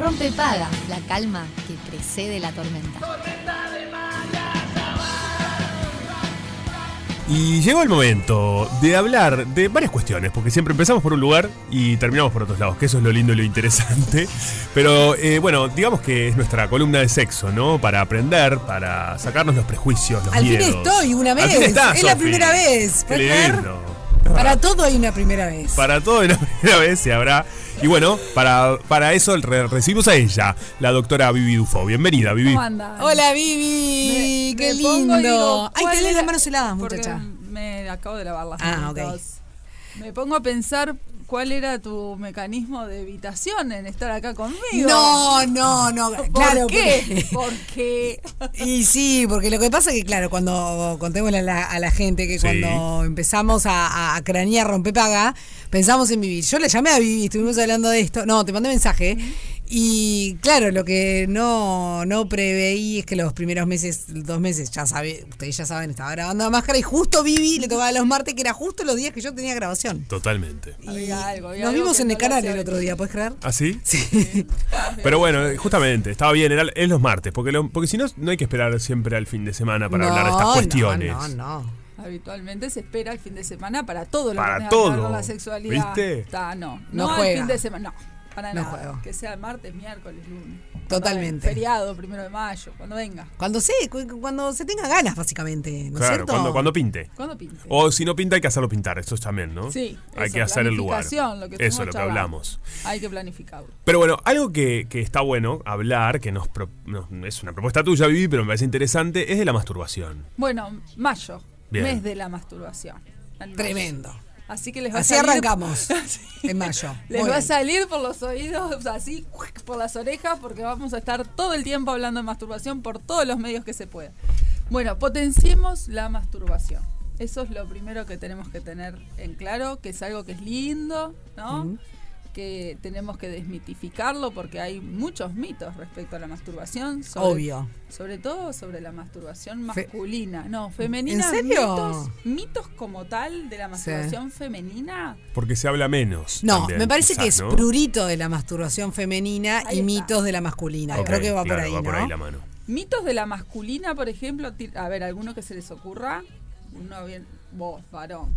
Rompe paga, la calma que precede la tormenta. Y llegó el momento de hablar de varias cuestiones, porque siempre empezamos por un lugar y terminamos por otros lados, que eso es lo lindo y lo interesante. Pero eh, bueno, digamos que es nuestra columna de sexo, ¿no? Para aprender, para sacarnos los prejuicios, los Al fin miedos. estoy, una Al vez. fin estás, es la primera vez. Qué lindo. Para todo hay una primera vez. Para todo en la primera vez se habrá. Y bueno, para, para eso re- recibimos a ella, la doctora Vivi Dufo. Bienvenida, Vivi. ¿Cómo andan? Hola, Vivi. Me- Qué me pongo lindo. digo, Ay, ¿cuál tenés las manos heladas, muchacha. Me acabo de lavar las Ah, manos. ok. Me pongo a pensar cuál era tu mecanismo de evitación en estar acá conmigo. No, no, no. ¿Por claro, qué? porque- Porque Y sí, porque lo que pasa es que, claro, cuando contémosle a la, a la gente que Sí. cuando empezamos a, a cranear rompepaga, pensamos en vivir. Yo le llamé a Vivi, estuvimos hablando de esto. No, te mandé mensaje. Y claro, lo que no, no preveí es que los primeros meses, dos meses, ya sabe, ustedes ya saben, estaba grabando la máscara y justo Vivi le tocaba los martes, que era justo los días que yo tenía grabación. Totalmente. Y Había algo, había nos algo vimos en no el canal el otro día, ¿puedes creer? ¿Ah, sí? Sí. Pero bueno, justamente, estaba bien, era, es los martes, porque, lo- porque si no, no hay que esperar siempre al fin de semana para hablar de estas cuestiones. No, no, no. habitualmente se espera el fin de semana para todo lo Para que tenga que ver todo. con la sexualidad. ¿Viste? Está, no, No no, el fin de semana, no. Para No nada. juego. Que sea martes, miércoles, lunes. Totalmente. Feriado, primero de mayo, cuando venga. Cuando se, cu- cuando se tenga ganas, básicamente, ¿no es Claro, cierto? cuando, cuando pinte. ¿Cuándo pinte? O si no pinta, hay que hacerlo pintar, eso también, ¿no? Sí, Hay eso, que hacer el lugar. lo que eso es lo que hablamos. Hay que planificarlo. Pero bueno, algo que, que está bueno hablar, que nos, pro- nos- es una propuesta tuya, Vivi, pero me parece interesante, es de la masturbación. Bueno, mayo, Bien. mes de la masturbación. Tremendo. Así que les va Así a salir, arrancamos en mayo. Les Muy va a salir por los oídos, así, por las orejas, porque vamos a estar todo el tiempo hablando de masturbación por todos los medios que se pueda. Bueno, potenciemos la masturbación. Eso es lo primero que tenemos que tener en claro, que es algo que es lindo, ¿no? Que tenemos que desmitificarlo porque hay muchos mitos respecto a la masturbación. sobre- Obvio. Sobre todo sobre la masturbación Fe- masculina. no, femenina. ¿En serio? Mitos, mitos como tal de la masturbación femenina. Porque se habla menos. No, también, me parece quizás, que es ¿no? prurito de la masturbación femenina Ahí y está. mitos de la masculina. Creo que va claro, por ahí, va por ¿no? ahí la mano. Mitos de la masculina, por ejemplo, a ver, alguno que se les ocurra, uno bien, vos, varón,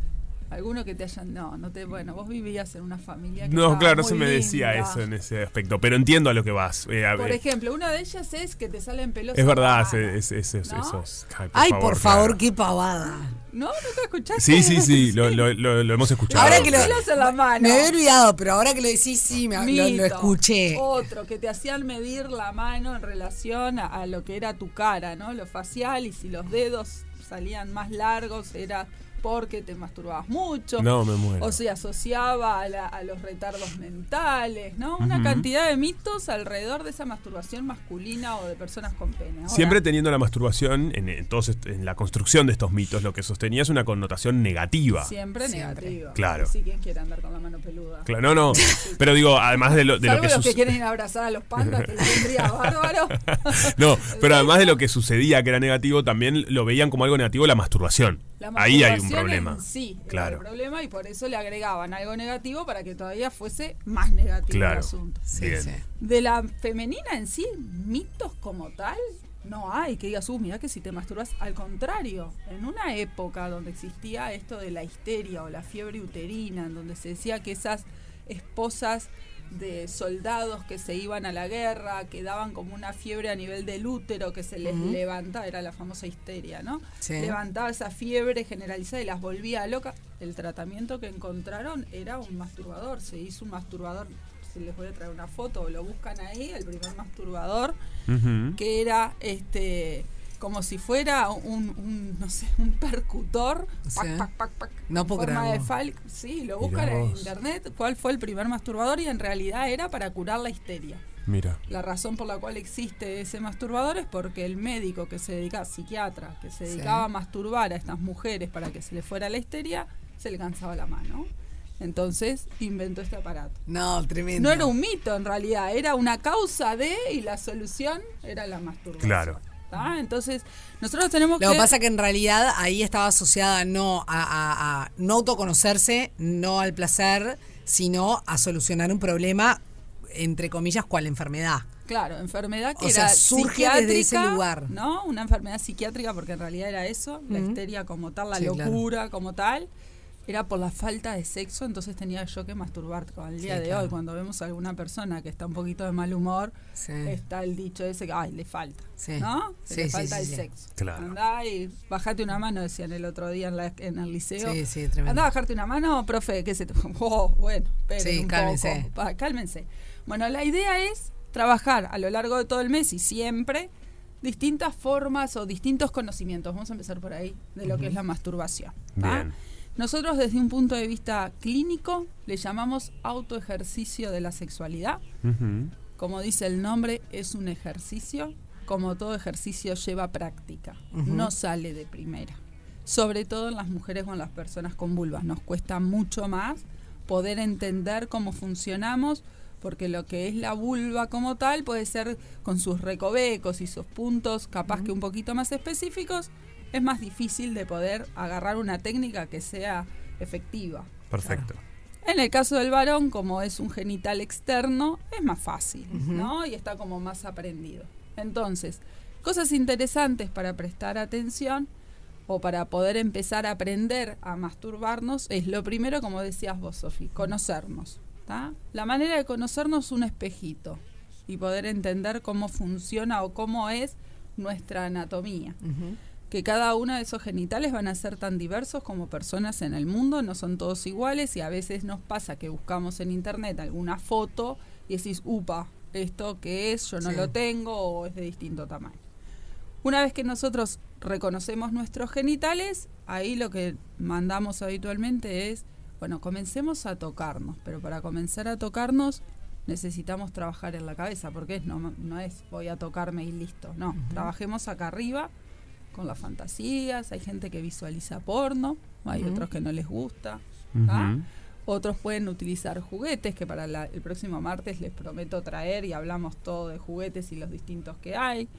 alguno que te hayan, no, no te, bueno, vos vivías en una familia que No, claro, no se me decía linda. eso en ese aspecto, pero entiendo a lo que vas. Eh, a Por ver, ejemplo, una de ellas es que te salen pelos. es verdad, es, es- es- ¿No? esos- ay, Ay, por favor, claro. qué pavada. ¿No? ¿No te escuchaste? Sí, sí, sí, lo, lo- lo- lo hemos escuchado. Ahora que lo- Pelos en la mano. Me había olvidado, pero ahora que lo decís, sí, me, lo, lo Mito. escuché. Otro, que te hacían medir la mano en relación a, a lo que era tu cara, ¿no? Lo facial, y si los dedos salían más largos, era porque te masturbabas mucho. No, me muero. O se asociaba a, la- a los retardos mentales, ¿no? Una cantidad de mitos alrededor de esa masturbación masculina o de personas con pene. Ahora, Siempre teniendo la masturbación, en, en todos est- en la construcción de estos mitos, lo que sostenía es una connotación negativa. Siempre, Siempre. negativa. Claro. Sí, ¿quién quiere andar con la mano peluda? Claro, no, no. Pero digo, además de lo, de lo que los que quieren ir a abrazar a los pandas, que vendría bárbaro. No, pero además de lo que sucedía que era negativo, también lo veían como algo negativo la masturbación. La Ahí hay un problema. en sí claro. el problema y por eso le agregaban algo negativo para que todavía fuese más negativo el asunto. Sí. De la femenina en sí, mitos como tal, no hay que digas, uh, mira que si te masturbas, al contrario, en una época donde existía esto de la histeria o la fiebre uterina, en donde se decía que esas esposas de soldados que se iban a la guerra, que daban como una fiebre a nivel del útero, que se les levantaba, era la famosa histeria, ¿no? Sí. Levantaba esa fiebre generalizada y las volvía locas. El tratamiento que encontraron era un masturbador, se hizo un masturbador, se les voy a traer una foto, o lo buscan ahí, el primer masturbador, que era este como si fuera un, un, no sé, un percutor, pac, Sí. pac, pac, pac, No en puedo forma de creerlo. fal- Sí, lo buscan en internet, cuál fue el primer masturbador y en realidad era para curar la histeria. Mira. La razón por la cual existe ese masturbador es porque el médico que se dedicaba, psiquiatra, que se Sí. dedicaba a masturbar a estas mujeres para que se le fuera la histeria, se le cansaba la mano. Entonces inventó este aparato. No, tremendo. No era un mito en realidad, era una causa de y la solución era la masturbación. Claro. ¿Tá? Entonces, nosotros tenemos Lo que... que pasa que en realidad ahí estaba asociada no a, a- a no autoconocerse, no al placer, sino a solucionar un problema entre comillas, cuál enfermedad. Claro, enfermedad que O era sea, surge desde ese lugar. ¿no? Una enfermedad psiquiátrica porque en realidad era eso, la histeria como tal, la Sí, claro. locura como tal, era por la falta de sexo, entonces tenía yo que masturbar con el día Sí, de claro. hoy cuando vemos a alguna persona que está un poquito de mal humor, Sí. está el dicho ese que ay, le falta, Sí. ¿no? Que Sí, le sí, falta sí, el sí. sexo. Claro. Andá y bajate una mano, decían el otro día en, la- en el liceo. Sí, sí, tremendo. Andá a bajarte una mano, profe, ¿qué se te Oh, bueno, Sí, un cálmense. poco. Cálmense. Bueno, la idea es trabajar a lo largo de todo el mes y siempre distintas formas o distintos conocimientos. Vamos a empezar por ahí, de lo que es la masturbación. Bien. Nosotros desde un punto de vista clínico le llamamos autoejercicio de la sexualidad. Como dice el nombre, es un ejercicio. Como todo ejercicio lleva práctica. No sale de primera. Sobre todo en las mujeres o en las personas con vulvas. Nos cuesta mucho más poder entender cómo funcionamos, porque lo que es la vulva como tal puede ser con sus recovecos y sus puntos, capaz que un poquito más específicos, es más difícil de poder agarrar una técnica que sea efectiva. Perfecto. En el caso del varón, como es un genital externo, es más fácil, ¿no? Y está como más aprendido. Entonces, cosas interesantes para prestar atención o para poder empezar a aprender a masturbarnos es lo primero, como decías vos, Sofi, conocernos. ¿tá? La manera de conocernos es un espejito y poder entender cómo funciona o cómo es nuestra anatomía. Que cada uno de esos genitales van a ser tan diversos como personas en el mundo, no son todos iguales y a veces nos pasa que buscamos en internet alguna foto y decís, upa, esto qué es, yo no Sí. lo tengo o es de distinto tamaño. Una vez que nosotros reconocemos nuestros genitales, ahí lo que mandamos habitualmente es, bueno, comencemos a tocarnos, pero para comenzar a tocarnos necesitamos trabajar en la cabeza, porque es, no, no es voy a tocarme y listo, no, trabajemos acá arriba con las fantasías, hay gente que visualiza porno, hay otros que no les gusta. ¿ah? otros pueden utilizar juguetes, que para la- el próximo martes les prometo traer y hablamos todo de juguetes y los distintos que hay.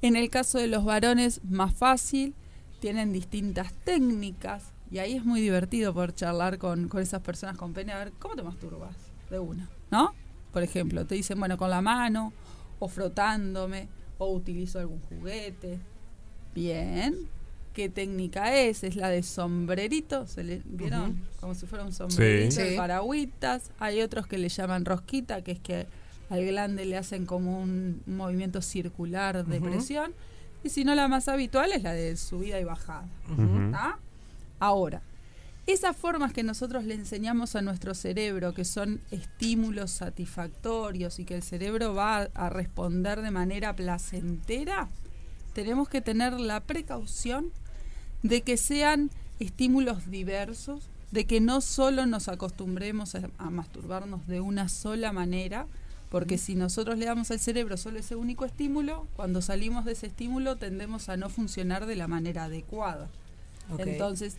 En el caso de los varones, más fácil, tienen distintas técnicas y ahí es muy divertido poder charlar con, con esas personas con pene, a ver, ¿cómo te masturbas? De una, ¿no? Por ejemplo, te dicen, bueno, con la mano, o frotándome, o utilizo algún juguete. Bien. ¿Qué técnica es? Es la de sombrerito. ¿Se le, ¿Vieron? Como si fuera un sombrerito, Sí. de paragüitas. Hay otros que le llaman rosquita, que es que al glande le hacen como un, movimiento circular de presión. Y si no, la más habitual es la de subida y bajada. Ahora, esas formas que nosotros le enseñamos a nuestro cerebro, que son estímulos satisfactorios y que el cerebro va a, a responder de manera placentera, tenemos que tener la precaución de que sean estímulos diversos, de que no solo nos acostumbremos a, a masturbarnos de una sola manera, porque si nosotros le damos al cerebro solo ese único estímulo, cuando salimos de ese estímulo tendemos a no funcionar de la manera adecuada. Entonces,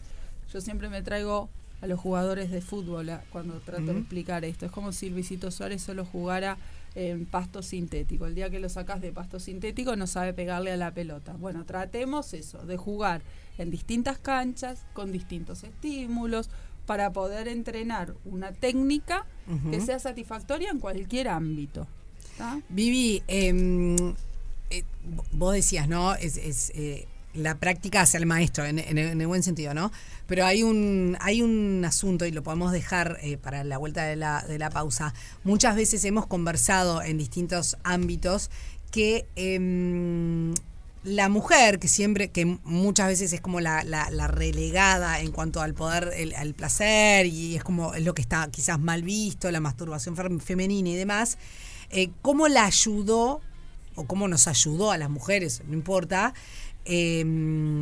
yo siempre me traigo a los jugadores de fútbol a- cuando trato de explicar esto. Es como si Luisito Suárez solo jugara en pasto sintético. El día que lo sacas de pasto sintético no sabe pegarle a la pelota. Bueno, tratemos eso, de jugar en distintas canchas, con distintos estímulos, para poder entrenar una técnica que sea satisfactoria en cualquier ámbito. ¿tá? Vivi, em, eh, vos decías, ¿no? Es, es, eh, la práctica hacia el maestro, en, en- el buen sentido, ¿no? Pero hay un, hay un asunto, y lo podemos dejar eh, para la vuelta de la, de la pausa. Muchas veces hemos conversado en distintos ámbitos que em, la mujer, que siempre, que muchas veces es como la, relegada en cuanto al poder, el- al placer, y es como lo que está quizás mal visto, la masturbación femenina y demás, eh, ¿cómo la ayudó, o cómo nos ayudó a las mujeres, no importa, eh,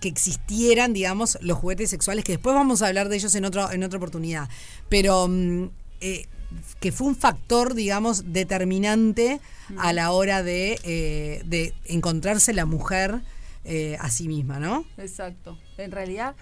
que existieran, digamos, los juguetes sexuales, que después vamos a hablar de ellos en, otro, en otra oportunidad, pero mm, eh, que fue un factor, digamos, determinante a la hora de, eh, de encontrarse la mujer eh, a sí misma, ¿no? Exacto. En realidad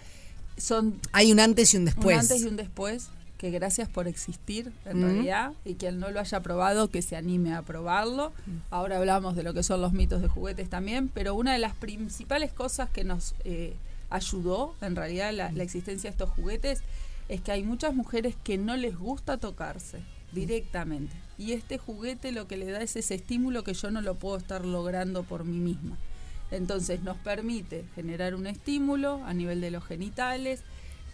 son Hay un antes y un después. Un antes y un después, que gracias por existir en Mm. realidad, y quien no lo haya probado, que se anime a probarlo. Ahora hablamos de lo que son los mitos de juguetes también, pero una de las principales cosas que nos eh, ayudó en realidad la, la existencia de estos juguetes es que hay muchas mujeres que no les gusta tocarse directamente. y este juguete lo que le da es ese estímulo que yo no lo puedo estar logrando por mí misma. Entonces nos permite generar un estímulo a nivel de los genitales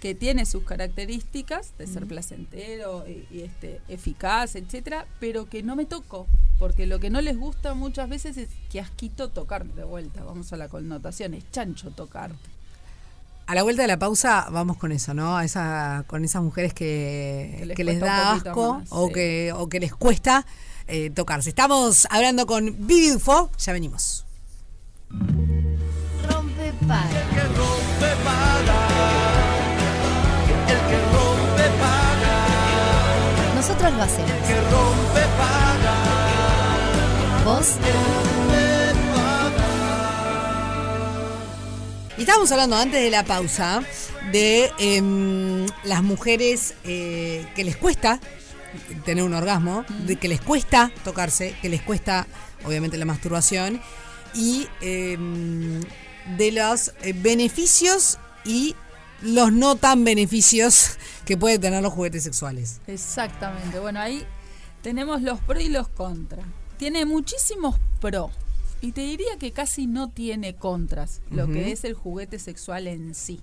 que tiene sus características de ser placentero y, y, este eficaz, etcétera, pero que no me toco, porque lo que no les gusta muchas veces es que asquito tocar de vuelta, vamos a la connotación, es chancho tocarte. A la vuelta de la pausa vamos con eso, ¿no? A esa, con esas mujeres que, Que les que les da asco más, o, sí. que, o que les cuesta eh, tocarse. Estamos hablando con Vivi Ufo, ya venimos. Rompe Nosotros lo hacemos. Vos Y estábamos hablando antes de la pausa de em, las mujeres eh, que les cuesta tener un orgasmo, de que les cuesta tocarse, que les cuesta obviamente la masturbación y em, de los eh, beneficios y los no tan beneficios que pueden tener los juguetes sexuales. Exactamente. Bueno, ahí tenemos los pros y los contras. Tiene muchísimos pros. Y te diría que casi no tiene contras, lo que es el juguete sexual en sí.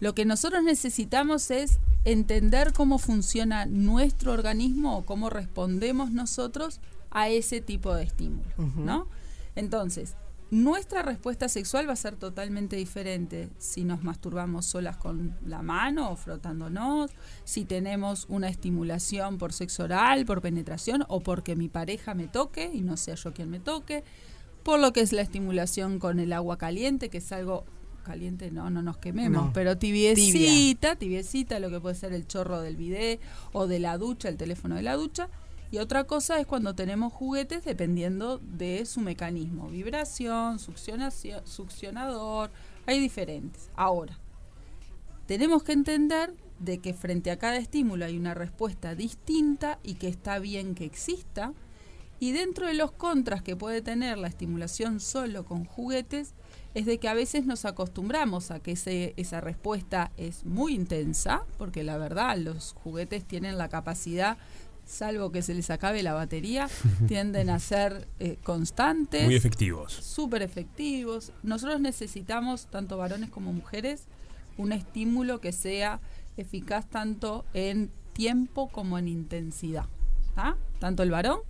Lo que nosotros necesitamos es entender cómo funciona nuestro organismo o cómo respondemos nosotros a ese tipo de estímulo, ¿no? Entonces, nuestra respuesta sexual va a ser totalmente diferente si nos masturbamos solas con la mano o frotándonos, si tenemos una estimulación por sexo oral, por penetración o porque mi pareja me toque y no sea yo quien me toque, por lo que es la estimulación con el agua caliente, que es algo caliente, no, no nos quememos, No. pero tibiecita, tibiecita, lo que puede ser el chorro del bidet o de la ducha, el teléfono de la ducha. Y otra cosa es cuando tenemos juguetes dependiendo de su mecanismo, vibración, succionador, hay diferentes. Ahora, tenemos que entender de que frente a cada estímulo hay una respuesta distinta y que está bien que exista. Y dentro de los contras que puede tener la estimulación solo con juguetes, es de que a veces nos acostumbramos a que esa respuesta es muy intensa, porque la verdad los juguetes tienen la capacidad, salvo que se les acabe la batería, tienden a ser eh, constantes Muy efectivos. súper efectivos. Nosotros necesitamos, tanto varones como mujeres, un estímulo que sea eficaz tanto en tiempo como en intensidad. ¿tá? Tanto el varón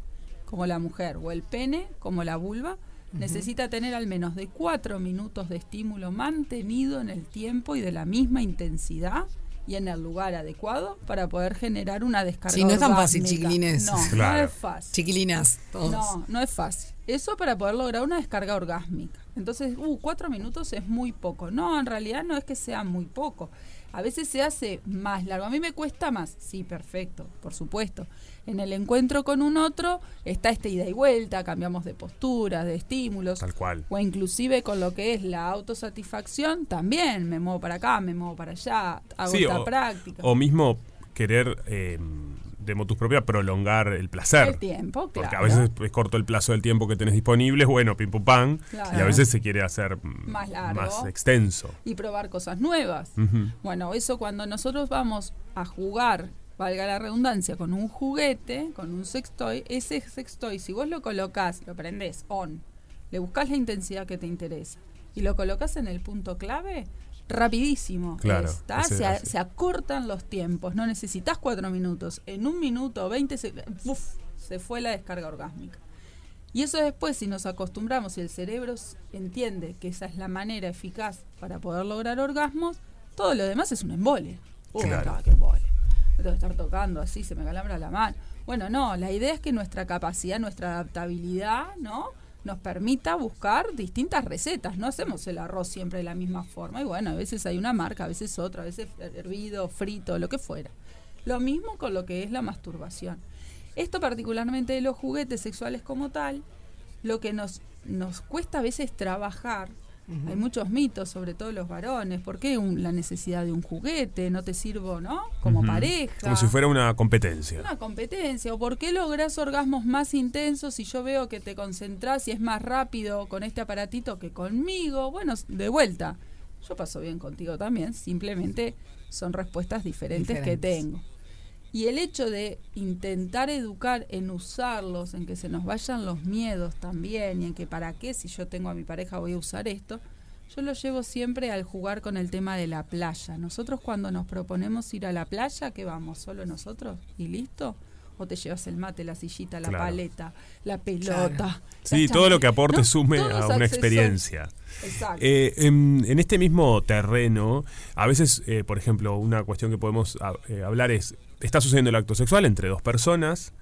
como la mujer, o el pene como la vulva, necesita tener al menos de cuatro minutos de estímulo mantenido en el tiempo y de la misma intensidad y en el lugar adecuado para poder generar una descarga. Sí, no es tan fácil, orgásmica. chiquilines. No, Claro. no es fácil. Chiquilinas, todos. No, no es fácil. Eso para poder lograr una descarga orgásmica. Entonces, uh, cuatro minutos es muy poco. No, en realidad no es que sea muy poco. A veces se hace más largo. A mí me cuesta más. Sí, perfecto, por supuesto. En el encuentro con un otro está esta ida y vuelta, cambiamos de postura, de estímulos. Tal cual. O inclusive con lo que es la autosatisfacción, también me muevo para acá, me muevo para allá, hago Sí, esta o, práctica. o mismo querer, eh, de motus propia, prolongar el placer. el tiempo, claro. Porque a veces es corto el plazo del tiempo que tenés disponible, bueno, pim pum pam, Claro. y a veces se quiere hacer mm, Más largo. más extenso. y probar cosas nuevas. Bueno, eso cuando nosotros vamos a jugar, valga la redundancia, con un juguete, con un sextoy, ese sextoy, si vos lo colocás, lo prendés on, le buscás la intensidad que te interesa y lo colocas en el punto clave, rapidísimo. Claro, es, ¿tá? ese- se, ese. se acortan los tiempos, no necesitas cuatro minutos. En un minuto, 20 segundos, se fue la descarga orgásmica. Y eso después, si nos acostumbramos y el cerebro entiende que esa es la manera eficaz para poder lograr orgasmos, todo lo demás es un embole. Uy, Claro. qué embole. Me tengo que estar tocando así, se me calambra la mano. Bueno, no, la idea es que nuestra capacidad, nuestra adaptabilidad, ¿no? Nos permita buscar distintas recetas. No hacemos el arroz siempre de la misma forma. Y bueno, a veces hay una marca, a veces otra, a veces hervido, frito, lo que fuera. Lo mismo con lo que es la masturbación. Esto particularmente de los juguetes sexuales como tal, lo que nos, nos cuesta a veces trabajar, hay muchos mitos, sobre todo los varones, ¿por qué un- la necesidad de un juguete? ¿No te sirvo, no? Como pareja. Como si fuera una competencia. Una competencia. ¿O por qué logras orgasmos más intensos si yo veo que te concentras y es más rápido con este aparatito que conmigo? Bueno, de vuelta. Yo paso bien contigo también. Simplemente son respuestas diferentes, que tengo. Y el hecho de intentar educar en usarlos, en que se nos vayan los miedos también, y en que para qué si yo tengo a mi pareja voy a usar esto, yo lo llevo siempre al jugar con el tema de la playa. Nosotros cuando nos proponemos ir a la playa, ¿qué vamos? ¿Solo nosotros? ¿Y listo? ¿O te llevas el mate, la sillita, la Claro. paleta, la pelota? Sí, todo lo que aporte ¿No? sume a una experiencia. Exacto. Eh, en, en este mismo terreno, a veces, eh, por ejemplo, una cuestión que podemos a- eh, hablar es, está sucediendo el acto sexual entre dos personas,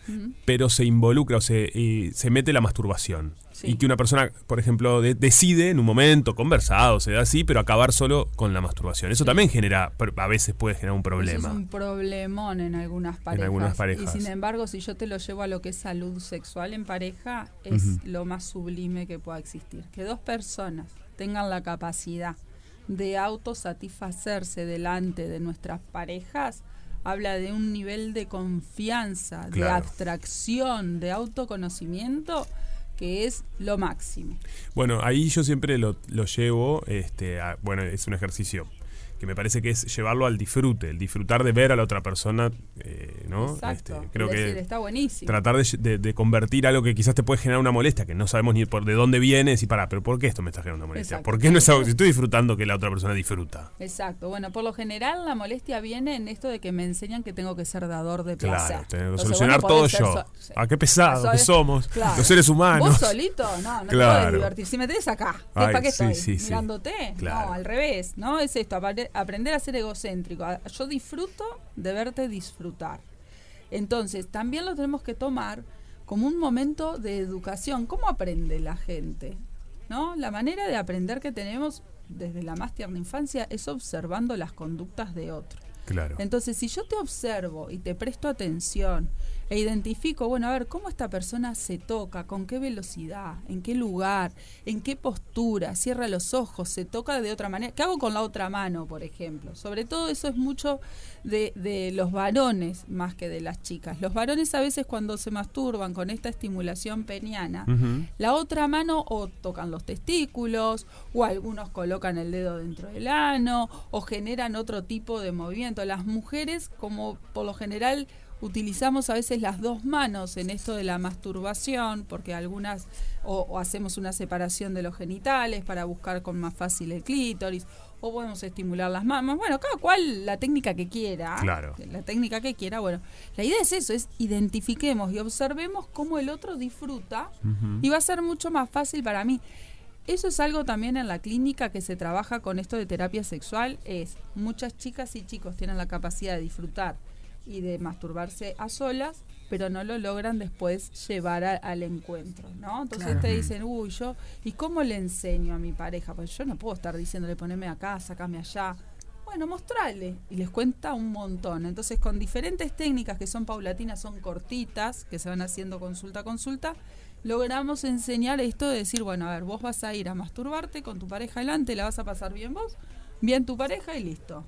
pero se involucra o se, y se mete la masturbación. Sí. Y que una persona, por ejemplo, de- decide en un momento, conversado, se da así, pero acabar solo con la masturbación. Eso también genera, a veces puede generar un Eso problema. es un problemón en algunas parejas. algunas parejas. Y sin embargo, si yo te lo llevo a lo que es salud sexual en pareja, es lo más sublime que pueda existir. Que dos personas tengan la capacidad de autosatisfacerse delante de nuestras parejas habla de un nivel de confianza, de abstracción, de autoconocimiento que es lo máximo. Bueno, ahí yo siempre lo, lo llevo, este, a- bueno, es un ejercicio que me parece que es llevarlo al disfrute, el disfrutar de ver a la otra persona, eh, ¿no? Exacto. Este, creo decir, que está buenísimo. tratar de, de- de convertir algo que quizás te puede generar una molestia, que no sabemos ni por de dónde viene, y para, pero ¿por qué esto me está generando una molestia? Exacto. ¿Por qué no es algo si estoy disfrutando que la otra persona disfruta? Exacto. Bueno, por lo general la molestia viene en esto de que me enseñan que tengo que ser dador de placer. Claro, tengo que solucionar no todo yo. so- sí. Ah, qué pesado Soy- que somos, Claro. los seres humanos. Vos solito, no, no te Claro. podés divertir. Si me tenés acá, ¿qué- Ay, ¿para qué sí, estoy? sí. ¿Mirándote? No, al revés, ¿no? Es esto, aprender a ser egocéntrico. Yo disfruto de verte disfrutar. Entonces, también lo tenemos que tomar como un momento de educación. ¿Cómo aprende la gente? ¿No? La manera de aprender que tenemos desde la más tierna infancia es observando las conductas de otro. Claro. Entonces, si yo te observo y te presto atención e identifico, bueno, a ver, cómo esta persona se toca, con qué velocidad, en qué lugar, en qué postura, cierra los ojos, se toca de otra manera, ¿qué hago con la otra mano, por ejemplo? Sobre todo eso es mucho de, de los varones más que de las chicas. Los varones a veces cuando se masturban con esta estimulación peniana, la otra mano o tocan los testículos, o algunos colocan el dedo dentro del ano, o generan otro tipo de movimiento. Las mujeres, como por lo general, utilizamos a veces las dos manos en esto de la masturbación, porque algunas, o, o hacemos una separación de los genitales para buscar con más fácil el clítoris, o podemos estimular las manos. Bueno, cada cual la técnica que quiera. Claro. La técnica que quiera. Bueno, la idea es eso, es identifiquemos y observemos cómo el otro disfruta y va a ser mucho más fácil para mí. Eso es algo también en la clínica que se trabaja con esto de terapia sexual, es muchas chicas y chicos tienen la capacidad de disfrutar y de masturbarse a solas, pero no lo logran después llevar a- al encuentro, ¿no? Entonces Claro. te dicen, uy, yo, ¿y cómo le enseño a mi pareja? Pues yo no puedo estar diciéndole, poneme acá, sacame allá. Bueno, mostrale. Y les cuenta un montón. Entonces, con diferentes técnicas que son paulatinas, son cortitas, que se van haciendo consulta a consulta, logramos enseñar esto de decir, bueno, a ver, vos vas a ir a masturbarte con tu pareja delante, la vas a pasar bien vos, bien tu pareja y listo.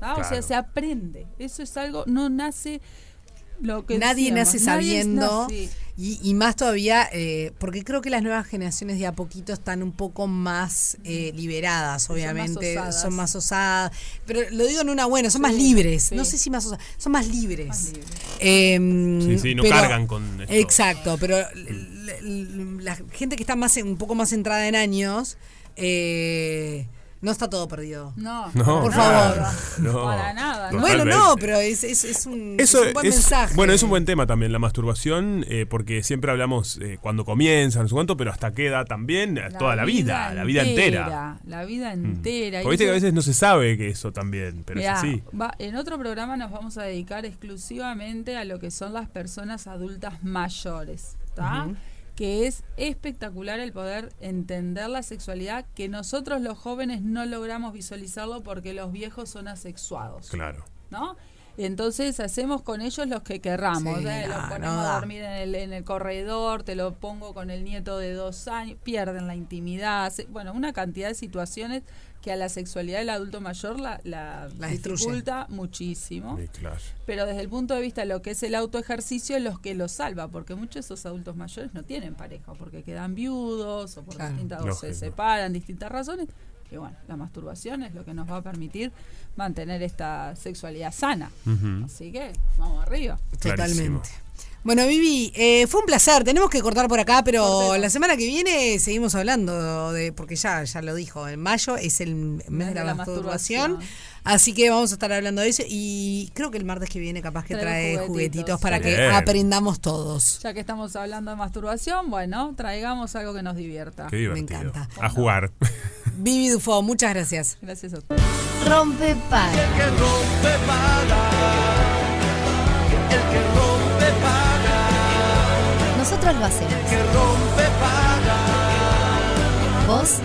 ¿Tá? O sea, se aprende. Eso es algo, no nace lo que Nadie decíamos, nace nadie sabiendo. nace- Y, y más todavía, eh, porque creo que las nuevas generaciones de a poquito están un poco más eh, liberadas, Son más obviamente. Son más osadas. Pero lo digo en una buena, son más libres. sí. No sé si más osadas, son más libres. Más libres. Em, Sí, sí, no pero- cargan con esto. Exacto, pero la gente que está más en- un poco más centrada en años, eh, no está todo perdido. No, No, Por favor. no. Para nada. ¿no? Bueno, no, pero es, es, es un, Eso es un buen es- mensaje. Bueno, es un buen tema también, la masturbación, eh, porque siempre hablamos eh, cuando comienza, no sé cuánto, pero hasta qué edad también, eh, toda la vida, la vida entera. La vida Mm. entera. Porque viste Y que a veces no se sabe que eso también, pero Mirá, es así. va- en otro programa nos vamos a dedicar exclusivamente a lo que son las personas adultas mayores, ¿tá? Que es espectacular el poder entender la sexualidad que nosotros los jóvenes no logramos visualizarlo porque los viejos son asexuados, Claro. ¿no? Entonces hacemos con ellos los que querramos. Sí, ¿eh? no, los ponemos a dormir en el, en el corredor, te lo pongo con el nieto de dos años, pierden la intimidad. se- bueno, una cantidad de situaciones que a la sexualidad del adulto mayor la, la La dificulta muchísimo. Sí, claro. Pero desde el punto de vista de lo que es el autoejercicio, es lo que los salva, porque muchos de esos adultos mayores no tienen pareja, porque quedan viudos o por Claro. distintas o se separan, distintas razones. Y bueno, la masturbación es lo que nos va a permitir mantener esta sexualidad sana. Así que vamos arriba. Clarísimo. Bueno, Vivi, eh, fue un placer. Tenemos que cortar por acá, pero Cortemos. la semana que viene seguimos hablando de, porque ya, ya lo dijo, en mayo es el mes de la, masturbación. Así que vamos a estar hablando de eso y creo que el martes que viene capaz que trae juguetitos, juguetitos, para que aprendamos todos. Ya que estamos hablando de masturbación, bueno, traigamos algo que nos divierta. Qué divertido. encanta. A jugar. Vivi Dufo, muchas gracias. Gracias a ustedes. Rompe paga. El que rompe paga. El que rompe. Nosotros lo hacemos. Que rompe paga. Vos